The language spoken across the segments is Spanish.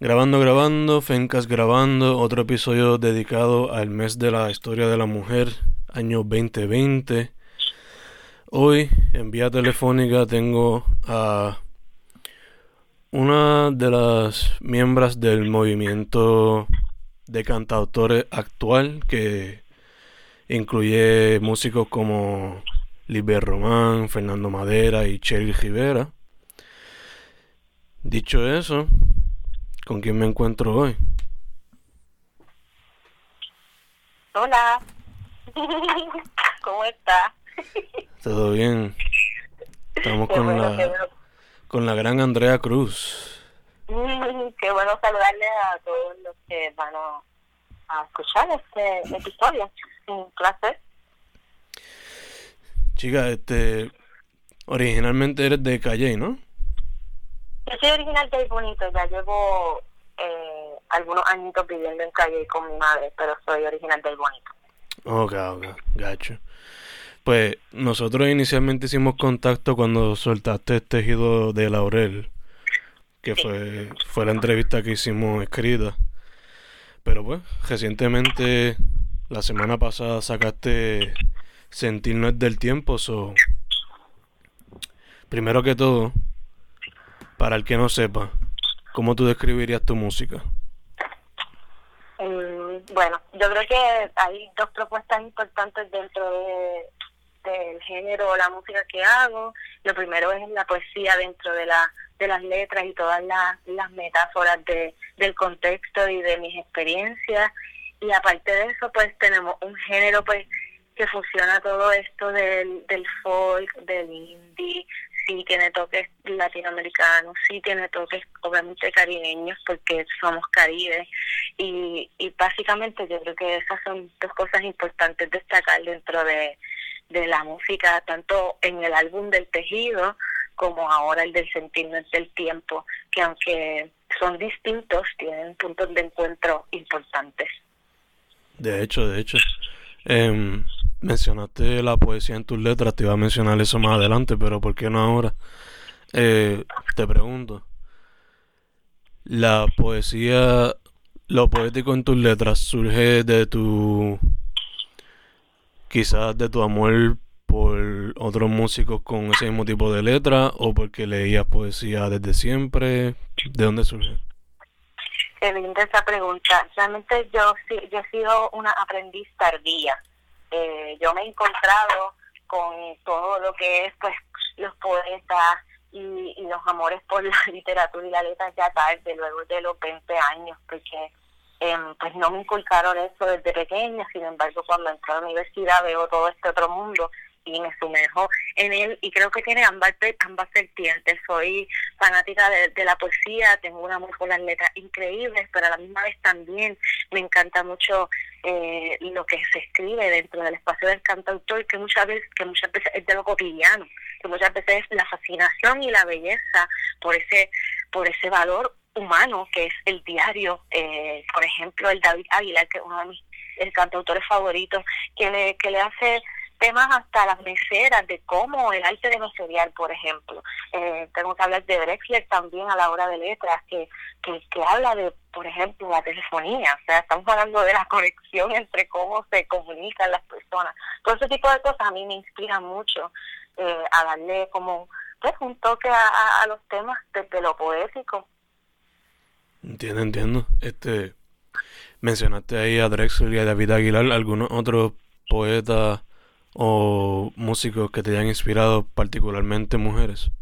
Grabando, grabando, Fencas grabando, otro episodio dedicado al mes de la historia de la mujer, año 2020. Hoy, en vía telefónica, tengo a una de las miembros del movimiento de cantautores actual que incluye músicos como Liber Román, Fernando Madera y Cheryl Rivera. Dicho eso, ¿Con quién me encuentro hoy? Hola. ¿Cómo estás? Todo bien. Estamos con la con la gran Andrea Cruz. qué bueno saludarle a todos los que van a, escuchar este episodio. Un placer. Chica, este originalmente eres de Calle, ¿no? Yo soy original de Bonito, ya llevo eh, algunos añitos viviendo en calle con mi madre, pero soy original del Bonito. Ok, ok, gacho. Pues nosotros inicialmente hicimos contacto cuando soltaste el tejido de Laurel, que fue, fue la entrevista que hicimos escrita. Pero pues, recientemente, la semana pasada sacaste Sentirnos del Tiempo, so... Primero que todo, para el que no sepa, ¿cómo tú describirías tu música? Mm, bueno, yo creo que hay dos propuestas importantes dentro de, del género, la música que hago. Lo primero es la poesía dentro de, la, de las letras y todas las, las metáforas de, del contexto y de mis experiencias. Y aparte de eso, pues tenemos un género pues que funciona todo esto del, del folk, del indie, sí tiene toques latinoamericanos, sí tiene toques obviamente caribeños porque somos caribes y, básicamente yo creo que esas son dos cosas importantes destacar dentro de, la música, tanto en el álbum del tejido como ahora el del sentirnos del tiempo, que aunque son distintos, tienen puntos de encuentro importantes. De hecho, de hecho. Eh, mencionaste la poesía en tus letras, te iba a mencionar eso más adelante, pero ¿por qué no ahora? Eh, te pregunto, ¿la poesía, lo poético en tus letras surge de tu, quizás de tu amor por otros músicos con ese mismo tipo de letra o porque leías poesía desde siempre? ¿De dónde surge? Qué linda esa pregunta. Realmente yo, yo he sido una aprendiz tardía eh, yo me he encontrado con todo lo que es pues los poetas y, los amores por la literatura y la letra ya tarde, luego de los 20 años, porque em, pues no me inculcaron eso desde pequeña, sin embargo cuando entré a la universidad veo todo este otro mundo y me sumerjo en él y creo que tiene ambas, ambas vertientes. Soy fanática de, la poesía, tengo un amor por las letras increíbles, pero a la misma vez también me encanta mucho eh, lo que se escribe dentro del espacio del cantautor, que muchas veces, que muchas veces es de lo cotidiano, que muchas veces es la fascinación y la belleza por ese, por ese valor humano que es el diario, eh, por ejemplo, el David Aguilar, que es uno de mis cantautores favoritos, que le, que le hace temas hasta las meseras, de cómo el arte de meseriar, por ejemplo. Eh, tengo que hablar de Drexler también a la hora de letras, que, que, habla de, por ejemplo, la telefonía. O sea, estamos hablando de la conexión entre cómo se comunican las personas. Todo ese tipo de cosas a mí me inspiran mucho eh, a darle como pues, un toque a, a, los temas desde lo poético. Entiendo, entiendo. Este, mencionaste ahí a Drexler y a David Aguilar, algunos otros poetas o músicos que te hayan inspirado, particularmente mujeres?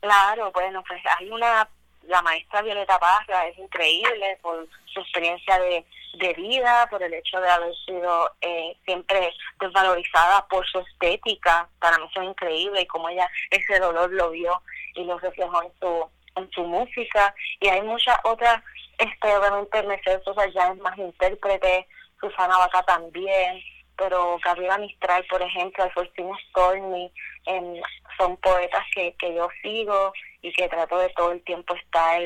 Claro, bueno, pues hay una, la maestra Violeta Parra es increíble por su experiencia de, de vida, por el hecho de haber sido eh, siempre desvalorizada por su estética, para mí eso es increíble y como ella ese dolor lo vio y lo reflejó en su, en su música. Y hay muchas otras, este obviamente Mercedes Sosa ya es más intérprete, Susana Vaca también, pero Gabriela Mistral, por ejemplo, Alfonsino Stormy, em, son poetas que, que yo sigo y que trato de todo el tiempo estar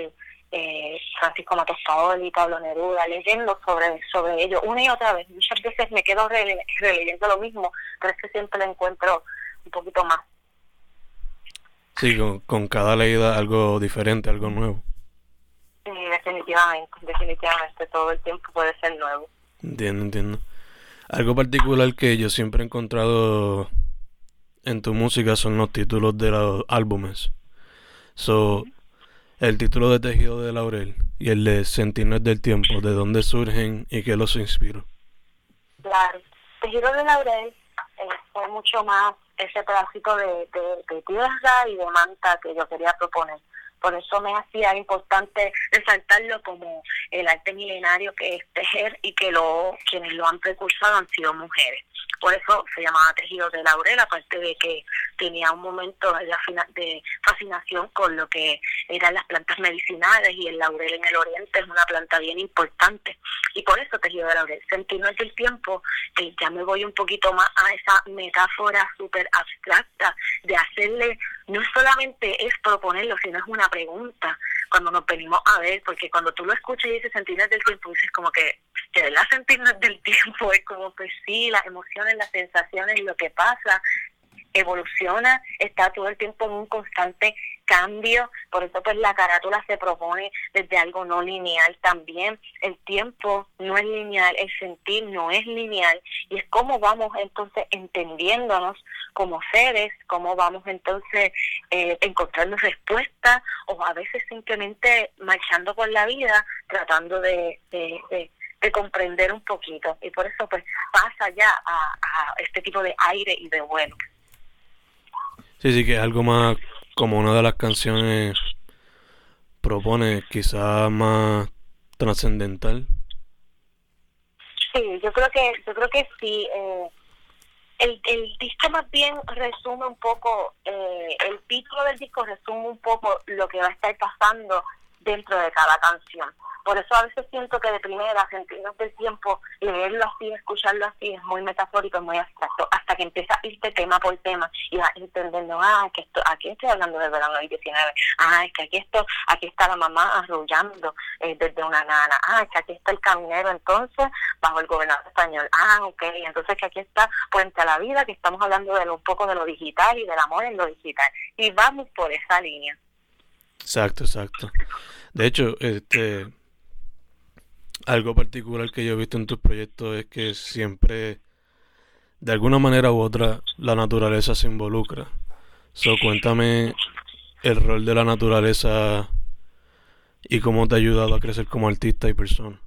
eh, Francisco Matos Paoli, Pablo Neruda, leyendo sobre, sobre ellos una y otra vez. Muchas veces me quedo releyendo lo mismo, pero es que siempre lo encuentro un poquito más. Sí, con, con cada leída algo diferente, algo nuevo. Sí, definitivamente, definitivamente todo el tiempo puede ser nuevo. Entiendo, entiendo. Algo particular que yo siempre he encontrado en tu música son los títulos de los álbumes. So, el título de Tejido de Laurel y el de Sentinel del Tiempo, ¿de dónde surgen y qué los inspiró? Claro, Tejido de Laurel eh, fue mucho más ese pedacito de, de tierra y de manta que yo quería proponer. Por eso me hacía importante resaltarlo como el arte milenario que es tejer y que lo, quienes lo han precursado han sido mujeres. Por eso se llamaba tejido de laurel, aparte de que tenía un momento de fascinación con lo que eran las plantas medicinales y el laurel en el oriente es una planta bien importante. Y por eso tejido de laurel. Sentirnos el tiempo, eh, ya me voy un poquito más a esa metáfora súper abstracta de hacerle, no solamente es proponerlo, sino es una pregunta cuando nos venimos a ver, porque cuando tú lo escuchas y dices sentirnos del tiempo, dices como que, de verdad sentirnos del tiempo es como que sí, las emociones, las sensaciones, lo que pasa, evoluciona, está todo el tiempo en un constante cambio, por eso pues la carátula se propone desde algo no lineal también, el tiempo no es lineal, el sentir no es lineal y es cómo vamos entonces entendiéndonos como seres, cómo vamos entonces eh, encontrando respuestas o a veces simplemente marchando por la vida tratando de, de, comprender un poquito y por eso pues pasa ya a, a este tipo de aire y de bueno. Sí, sí, que es algo más como una de las canciones propone, quizás más trascendental. Sí, yo creo que yo creo que sí. Eh, el, el disco más bien resume un poco, eh, el título del disco resume un poco lo que va a estar pasando dentro de cada canción. Por eso a veces siento que de primera, sentirnos del tiempo, leerlo así, escucharlo así, es muy metafórico, es muy abstracto, hasta que empieza a irte tema por tema y vas entendiendo, ah, que esto, aquí estoy hablando del verano del 19, ah, es que aquí esto, aquí está la mamá arrullando eh, desde una nana, ah, es que aquí está el caminero entonces bajo el gobernador español, ah, ok, entonces que aquí está Puente a la Vida, que estamos hablando de un poco de lo digital y del amor en lo digital, y vamos por esa línea. Exacto, exacto. De hecho, este algo particular que yo he visto en tus proyectos es que siempre, de alguna manera u otra, la naturaleza se involucra. So, cuéntame el rol de la naturaleza y cómo te ha ayudado a crecer como artista y persona.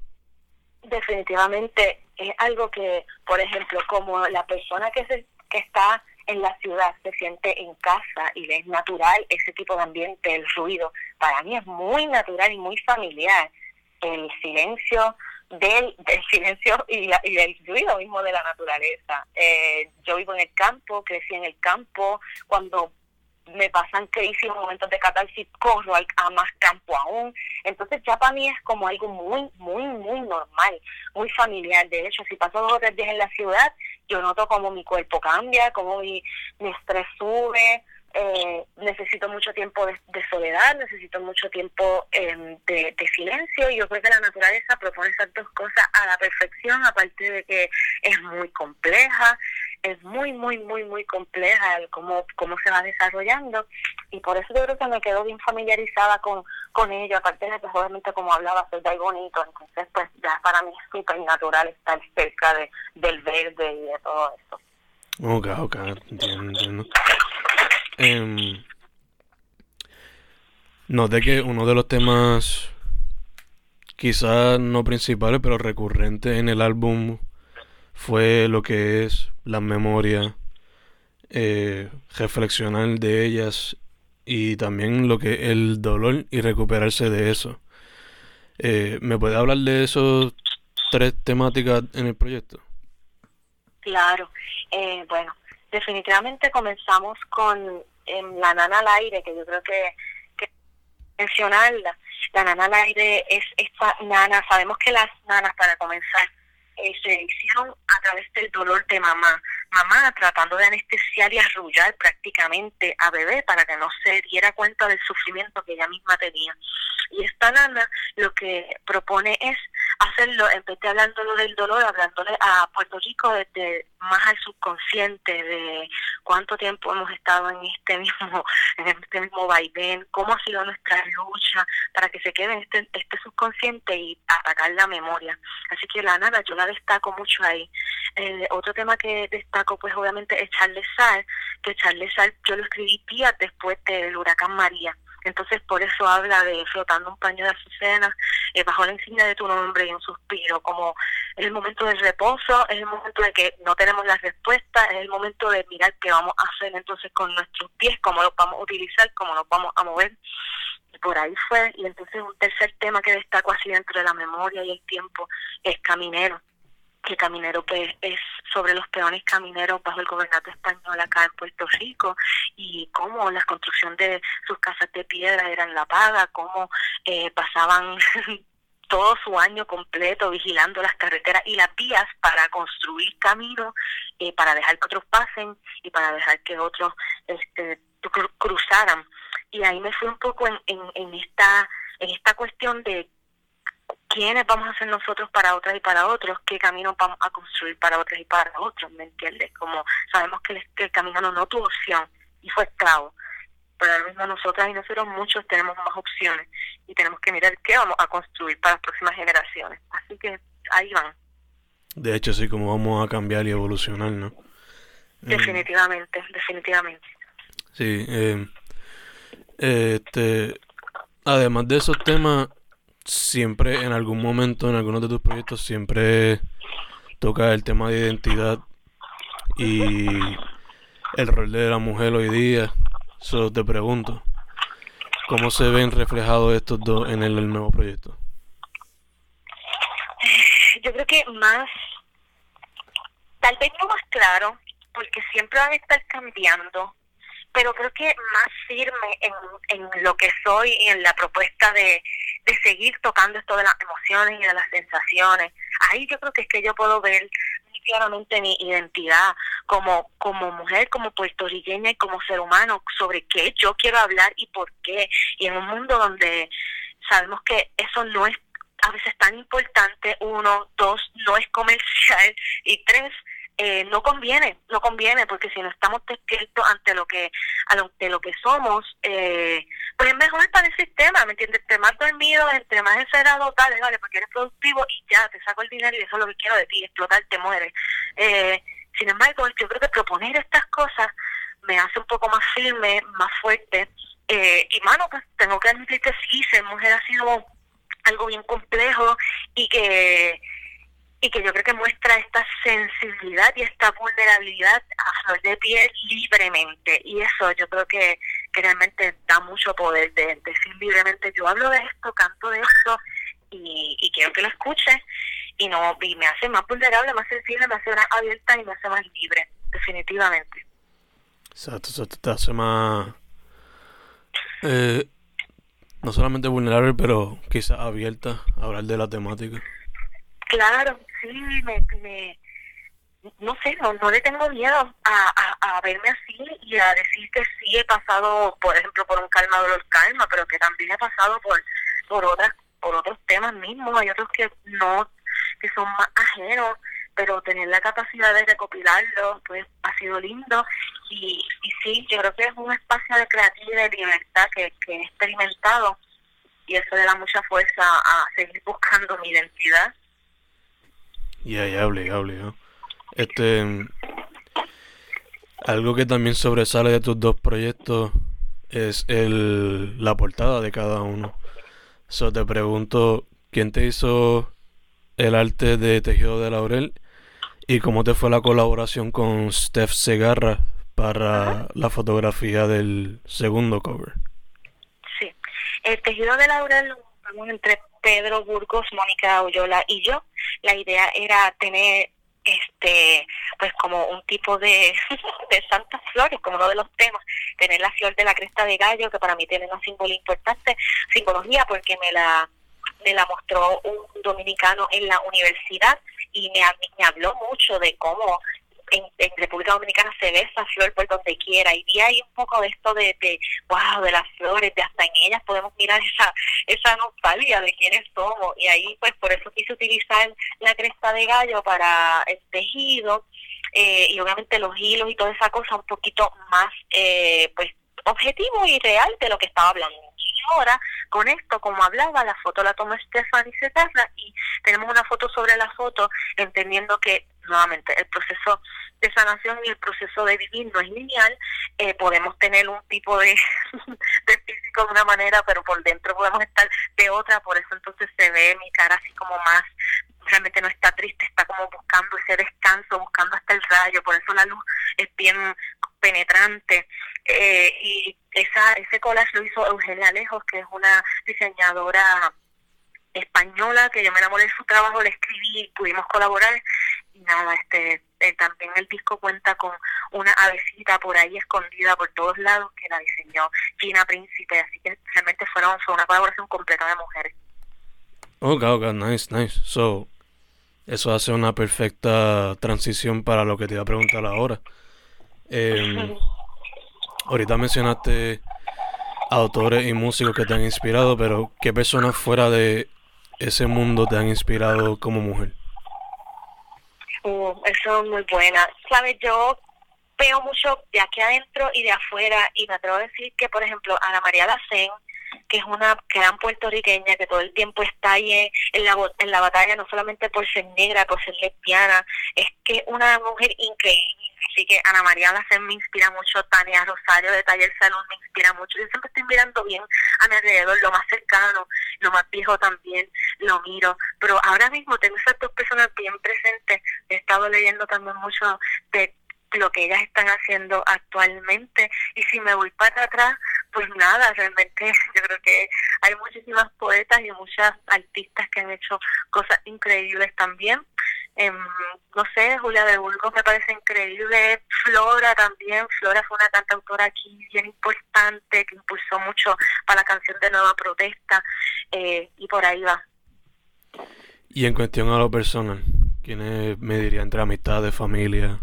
Definitivamente es algo que, por ejemplo, como la persona que, se, que está en la ciudad se siente en casa y es natural ese tipo de ambiente, el ruido, para mí es muy natural y muy familiar el silencio del, del silencio y, y, el ruido mismo de la naturaleza. Eh, yo vivo en el campo, crecí en el campo, cuando me pasan crisis, momentos de catarsis, corro a más campo aún. Entonces ya para mí es como algo muy, muy, muy normal, muy familiar. De hecho, si paso dos o tres días en la ciudad, yo noto como mi cuerpo cambia, como mi, mi estrés sube, eh, necesito mucho tiempo de, soledad, necesito mucho tiempo em, de, silencio y yo creo que la naturaleza propone esas dos cosas a la perfección, aparte de que es muy compleja, es muy, muy, muy, muy compleja el cómo, cómo se va desarrollando y por eso yo creo que me quedo bien familiarizada con, con ello, aparte de que obviamente como hablaba, es muy bonito, entonces pues ya para mí es súper natural estar cerca de, del verde y de todo eso. Ok, ok, entiendo, entiendo. Eh, noté que uno de los temas, quizás no principales, pero recurrentes en el álbum fue lo que es la memoria, eh, reflexionar de ellas y también lo que el dolor y recuperarse de eso. Eh, ¿Me puede hablar de esos tres temáticas en el proyecto? Claro, eh, bueno, definitivamente comenzamos con em, la nana al aire, que yo creo que, que mencionarla. La nana al aire es esta nana, sabemos que las nanas para comenzar eh, se hicieron a través del dolor de mamá. Mamá tratando de anestesiar y arrullar prácticamente a bebé para que no se diera cuenta del sufrimiento que ella misma tenía. Y esta nana lo que propone es hacerlo, de hablándolo del dolor, hablándole a Puerto Rico desde más al subconsciente, de cuánto tiempo hemos estado en este mismo, en este mismo vaivén, cómo ha sido nuestra lucha para que se quede en este, este subconsciente y atacar la memoria. Así que la nada, yo la destaco mucho ahí. otro tema que destaco, pues obviamente es Charles Sal, que Charles Sal yo lo escribí días después del huracán María entonces por eso habla de flotando un paño de azucena eh, bajo la insignia de tu nombre y un suspiro, como es el momento del reposo, es el momento de que no tenemos las respuestas, es el momento de mirar qué vamos a hacer entonces con nuestros pies, cómo los vamos a utilizar, cómo nos vamos a mover. Y por ahí fue. Y entonces un tercer tema que destaco así dentro de la memoria y el tiempo es caminero que Caminero pues es sobre los peones camineros bajo el gobernador español acá en Puerto Rico y cómo la construcción de sus casas de piedra eran la paga, cómo eh, pasaban todo su año completo vigilando las carreteras y las vías para construir caminos, eh, para dejar que otros pasen y para dejar que otros este, cruzaran. Y ahí me fui un poco en, en, en esta en esta cuestión de quiénes vamos a ser nosotros para otras y para otros, qué camino vamos a construir para otras y para otros, ¿me entiendes? Como sabemos que el, camino no, tuvo opción y fue esclavo, pero ahora mismo nosotras y nosotros muchos tenemos más opciones y tenemos que mirar qué vamos a construir para las próximas generaciones. Así que ahí van. De hecho, sí, como vamos a cambiar y evolucionar, ¿no? Definitivamente, definitivamente. Sí, eh, este, además de esos temas, siempre en algún momento, en algunos de tus proyectos, siempre toca el tema de identidad y el rol de la mujer hoy día. Eso te pregunto, ¿cómo se ven reflejados estos dos en el, nuevo proyecto? Yo creo que más, tal vez no más claro, porque siempre van a estar cambiando, pero creo que más firme en, en lo que soy y en la propuesta de, de seguir tocando esto de las emociones y de las sensaciones. Ahí yo creo que es que yo puedo ver muy claramente mi identidad como, como mujer, como puertorriqueña y como ser humano sobre qué yo quiero hablar y por qué. Y en un mundo donde sabemos que eso no es a veces tan importante, uno, dos, no es comercial y tres, eh, no conviene, no conviene, porque si no estamos despiertos ante lo que, ante lo que somos, eh, pues es mejor para el sistema, ¿me entiendes? Entre más dormido, entre más encerrado, tal, vale, porque eres productivo y ya, te saco el dinero y eso es lo que quiero de ti, explotar, te mueres. Eh, sin embargo, yo creo que proponer estas cosas me hace un poco más firme, más fuerte, eh, y mano, pues tengo que admitir que sí, ser mujer ha sido algo bien complejo y que y que yo creo que muestra esta sensibilidad y esta vulnerabilidad a flor de piel libremente. Y eso yo creo que, realmente da mucho poder de decir libremente, yo hablo de esto, canto de esto y, quiero que lo escuche y no y me hace más vulnerable, más sensible, me hace más abierta y me hace más libre, definitivamente. Exacto, eso te hace más... Eh, no solamente vulnerable, pero quizás abierta a hablar de la temática. Claro, sí, me, me no sé, no, no le tengo miedo a, a, verme así y a decir que sí he pasado, por ejemplo, por un calma dolor calma, pero que también he pasado por por otras por otros temas mismos, hay otros que no que son más ajenos, pero tener la capacidad de recopilarlo, pues ha sido lindo. Y, y sí, yo creo que es un espacio de creatividad y de libertad que, que he experimentado y eso le da mucha fuerza a seguir buscando mi identidad ya, ya, obligado, obligado. Este. Algo que también sobresale de tus dos proyectos es el, la portada de cada uno. So te pregunto, ¿quién te hizo el arte de Tejido de Laurel? ¿Y cómo te fue la colaboración con Steph Segarra para la fotografía del segundo cover? Sí, el Tejido de Laurel entre Pedro Burgos, Mónica Oyola y yo. La idea era tener este pues como un tipo de, de santas flores como uno de los temas tener la flor de la cresta de gallo que para mí tiene una símbolo importante simbología porque me la me la mostró un dominicano en la universidad y me, me habló mucho de cómo en, República Dominicana se ve esa flor por donde quiera y vi ahí un poco de esto de, de wow, de las flores, de hasta en ellas podemos mirar esa esa nostalgia de quiénes somos y ahí pues por eso quise utilizar la cresta de gallo para el tejido eh, y obviamente los hilos y toda esa cosa un poquito más eh, pues objetivo y real de lo que estaba hablando. Y ahora, con esto, como hablaba, la foto la tomó Stephanie Cetarra y tenemos una foto sobre la foto, entendiendo que, nuevamente, el proceso de sanación y el proceso de vivir no es lineal, eh, podemos tener un tipo de, físico de una manera, pero por dentro podemos estar de otra, por eso entonces se ve mi cara así como más realmente no está triste, está como buscando ese descanso, buscando hasta el rayo, por eso la luz es bien penetrante. Eh, y esa, ese collage lo hizo Eugenia Alejos, que es una diseñadora española, que yo me enamoré de su trabajo, le escribí y pudimos colaborar. Y nada, este eh, también el disco cuenta con una avecita por ahí escondida por todos lados que la diseñó Gina Príncipe, así que realmente fueron, fue una colaboración completa de mujeres. Ok, ok, nice, nice. So, eso hace una perfecta transición para lo que te iba a preguntar ahora. Eh, ahorita mencionaste autores y músicos que te han inspirado, pero ¿qué personas fuera de ese mundo te han inspirado como mujer? Uh, eso es muy buena. Sabes, yo veo mucho de aquí adentro y de afuera y me atrevo a decir que, por ejemplo, Ana María Lacén que es una gran puertorriqueña que todo el tiempo está ahí en la, en la batalla, no solamente por ser negra, por ser lesbiana, es que una mujer increíble. Así que Ana María Lacen me inspira mucho, Tania Rosario de Taller Salón me inspira mucho. Yo siempre estoy mirando bien a mi alrededor, lo más cercano, lo más viejo también, lo miro. Pero ahora mismo tengo esas dos personas bien presentes. He estado leyendo también mucho de lo que ellas están haciendo actualmente. Y si me voy para atrás, pues nada, realmente yo creo que hay muchísimas poetas y muchas artistas que han hecho cosas increíbles también. Eh, no sé, Julia de Burgos me parece increíble, Flora también, Flora fue una cantautora aquí bien importante que impulsó mucho para la canción de Nueva Protesta eh, y por ahí va. Y en cuestión a lo personal, ¿quiénes me diría entre amistades, familia?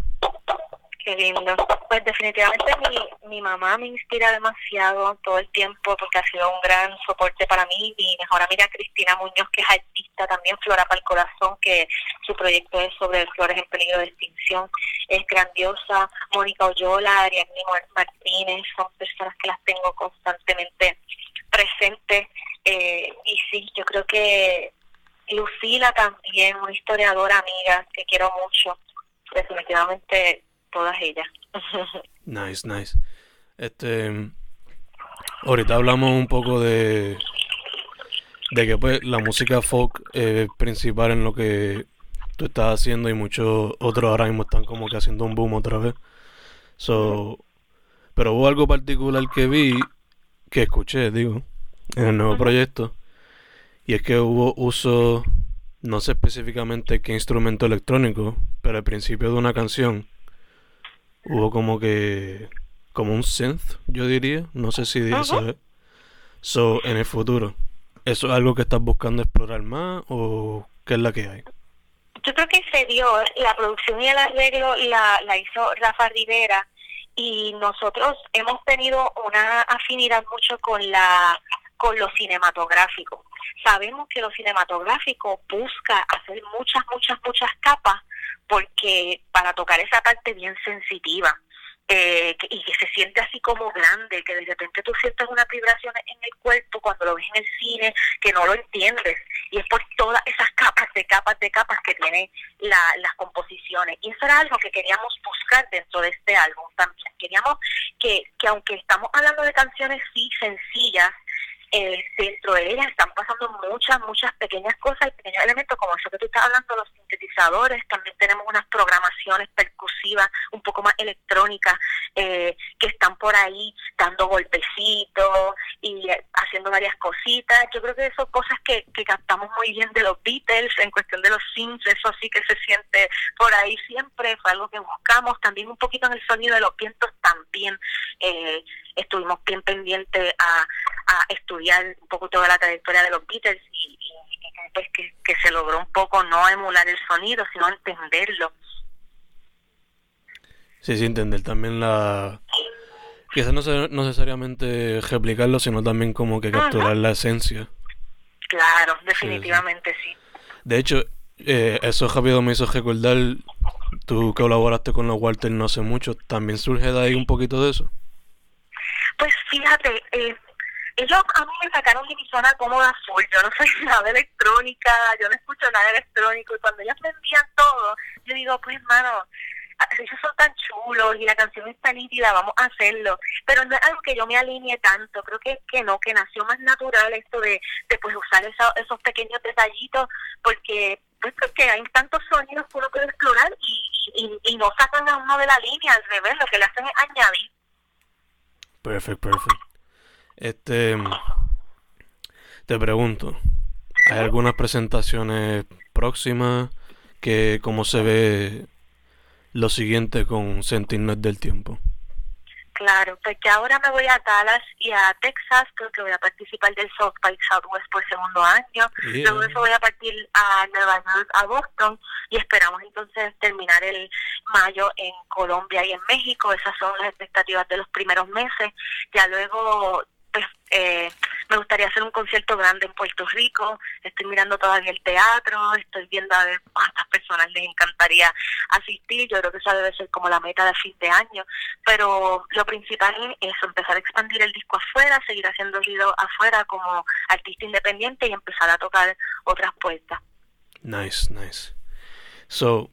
Qué lindo. Pues definitivamente mi, mi mamá me inspira demasiado todo el tiempo porque ha sido un gran soporte para mí. Mi mejor amiga Cristina Muñoz, que es artista, también Flora para el Corazón, que su proyecto es sobre flores en peligro de extinción, es grandiosa. Mónica Oyola, Ariadne Martínez, son personas que las tengo constantemente presentes. Eh, y sí, yo creo que Lucila también, una historiadora amiga que quiero mucho. Definitivamente todas ellas. nice, nice. Este, ahorita hablamos un poco de de que pues la música folk es principal en lo que tú estás haciendo y muchos otros ahora mismo están como que haciendo un boom otra vez. So, pero hubo algo particular que vi, que escuché, digo, en el nuevo proyecto, y es que hubo uso, no sé específicamente qué instrumento electrónico, pero al principio de una canción hubo como que como un synth, yo diría, no sé si eso es. So, en el futuro, ¿eso es algo que estás buscando explorar más o qué es la que hay? Yo creo que se dio, la producción y el arreglo la, la hizo Rafa Rivera y nosotros hemos tenido una afinidad mucho con la con lo cinematográfico. Sabemos que lo cinematográfico busca hacer muchas, muchas, muchas capas porque para tocar esa parte bien sensitiva eh, y que se siente así como grande, que de repente tú sientes una vibración en el cuerpo cuando lo ves en el cine, que no lo entiendes, y es por todas esas capas de capas de capas que tienen las composiciones. Y eso era algo que queríamos buscar dentro de este álbum también. Queríamos que, que aunque estamos hablando de canciones sí sencillas, eh, dentro de ellas están pasando muchas, muchas pequeñas cosas y pequeños elementos, como eso que tú estás hablando, los sintetizadores, también tenemos unas programaciones percusivas un poco más electrónicas eh, que están por ahí dando golpecitos y eh, haciendo varias cositas. Yo creo que son cosas que, que captamos muy bien de los Beatles en cuestión de los synths, eso sí que se siente por ahí siempre, fue algo que buscamos, también un poquito en el sonido de los vientos también. Eh, estuvimos bien pendientes a, a, estudiar un poco toda la trayectoria de los Beatles y, pues que, que, se logró un poco no emular el sonido, sino entenderlo. Sí, sí, entender también la... Quizás no, no necesariamente replicarlo, sino también como que capturar la esencia. Claro, definitivamente sí. De hecho, eh, eso rápido me hizo recordar tú colaboraste con los Walter no hace mucho, ¿también surge de ahí un poquito de eso? Pues fíjate, eh, ellos a mí me sacaron de mi zona cómoda full. Yo no soy nada de electrónica, yo no escucho nada electrónico. Y cuando ellos me envían todo, yo digo, pues, hermano, ellos son tan chulos y la canción es tan nítida, vamos a hacerlo. Pero no es algo que yo me alinee tanto, creo que, que no, que nació más natural esto de, de pues usar esos pequeños detallitos, porque pues porque hay tantos sonidos que uno puede explorar y, y, y no sacan a uno de la línea, al revés, lo que le hacen es añadir. Perfecto, perfecto. Este, te pregunto, ¿hay algunas presentaciones próximas que cómo se ve lo siguiente con Sentinel del Tiempo? Claro, pues que ahora me voy a Dallas y a Texas, creo que voy a participar del South by Southwest por segundo año. Luego eso voy a partir a Nueva York, a Boston, y esperamos entonces terminar el mayo en Colombia y en México. Esas son las expectativas de los primeros meses. Ya luego pues eh, me gustaría hacer un concierto grande en Puerto Rico, estoy mirando todavía el teatro, estoy viendo a ver cuántas personas les encantaría asistir, yo creo que esa debe ser como la meta de fin de año, pero lo principal es empezar a expandir el disco afuera, seguir haciendo ruido afuera como artista independiente y empezar a tocar otras puertas. Nice, nice. So,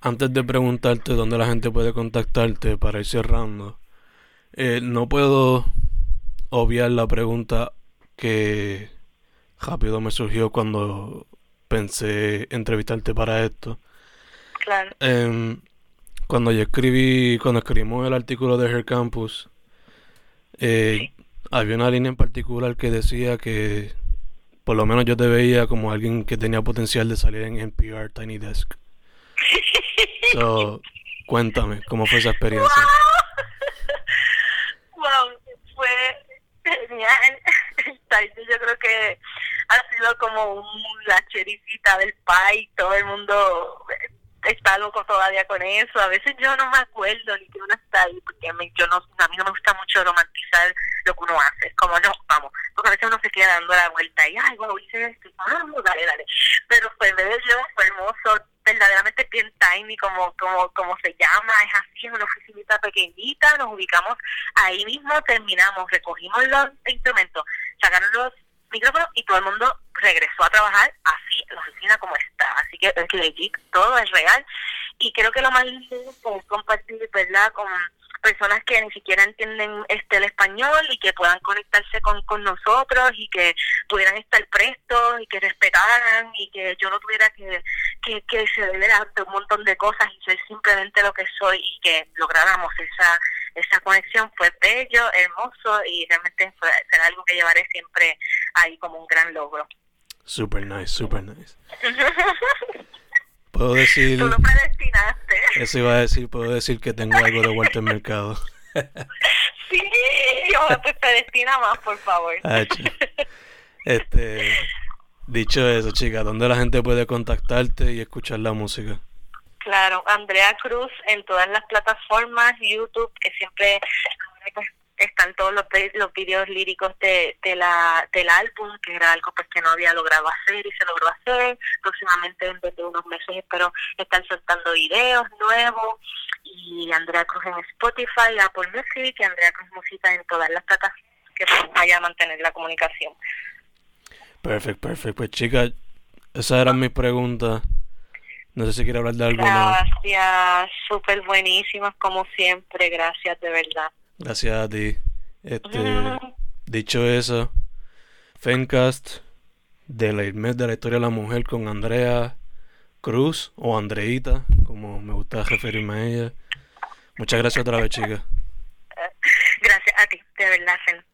antes de preguntarte dónde la gente puede contactarte para ir cerrando, eh, no puedo obviar la pregunta que rápido me surgió cuando pensé entrevistarte para esto. Claro. Em, cuando yo escribí, cuando escribimos el artículo de Her Campus, eh, había una línea en particular que decía que por lo menos yo te veía como alguien que tenía potencial de salir en NPR Tiny Desk. So, cuéntame, ¿cómo fue esa experiencia? wow fue genial. Ha sido como la chericita del país, todo el mundo está loco todavía con eso. A veces yo no me acuerdo ni que uno está ahí, porque yo no, a mí no me gusta mucho romantizar lo que uno hace. Como no, vamos, porque a veces uno se queda dando la vuelta y, ay, wow, hice esto, vamos, dale, dale. Pero fue bello, fue hermoso, verdaderamente bien tiny, como, como, como se llama, es así, en una oficinita pequeñita, nos ubicamos ahí mismo, terminamos, recogimos los instrumentos, sacaron los micrófonos y todo el mundo regresó a trabajar así la oficina como está. Así que es legit, todo es real. Y creo que lo más lindo es compartir, ¿verdad?, con personas que ni siquiera entienden este el español y que puedan conectarse con, con nosotros y que pudieran estar prestos y que respetaran y que yo no tuviera que, que, que ceder ante un montón de cosas y ser simplemente lo que soy y que lográramos esa esa conexión fue bello, hermoso y realmente fue, será algo que llevaré siempre ahí como un gran logro. Super nice, super nice. Puedo decir. Tú lo predestinaste. Eso iba a decir, puedo decir que tengo algo de Walter Mercado. sí, yo te predestina más, por favor. Ah, este, dicho eso, chica, ¿dónde la gente puede contactarte y escuchar la música? Claro, Andrea Cruz en todas las plataformas, YouTube, que siempre están todos los, los videos líricos de, de la, del álbum, que era algo pues que no había logrado hacer y se logró hacer. Próximamente, dentro de unos meses, espero estar soltando videos nuevos. Y Andrea Cruz en Spotify, Apple Music y Andrea Cruz Música en todas las plataformas que vaya a mantener la comunicación. Perfecto, perfecto. Pues chicas, esa era mi pregunta. No sé si quiere hablar de algo Gracias, súper buenísimas como siempre, gracias de verdad. Gracias a ti. Este, dicho eso, Fencast del mes de la historia de la mujer con Andrea Cruz o Andreita, como me gusta referirme a ella. Muchas gracias otra vez, chica. Gracias a ti, de verdad, Fen.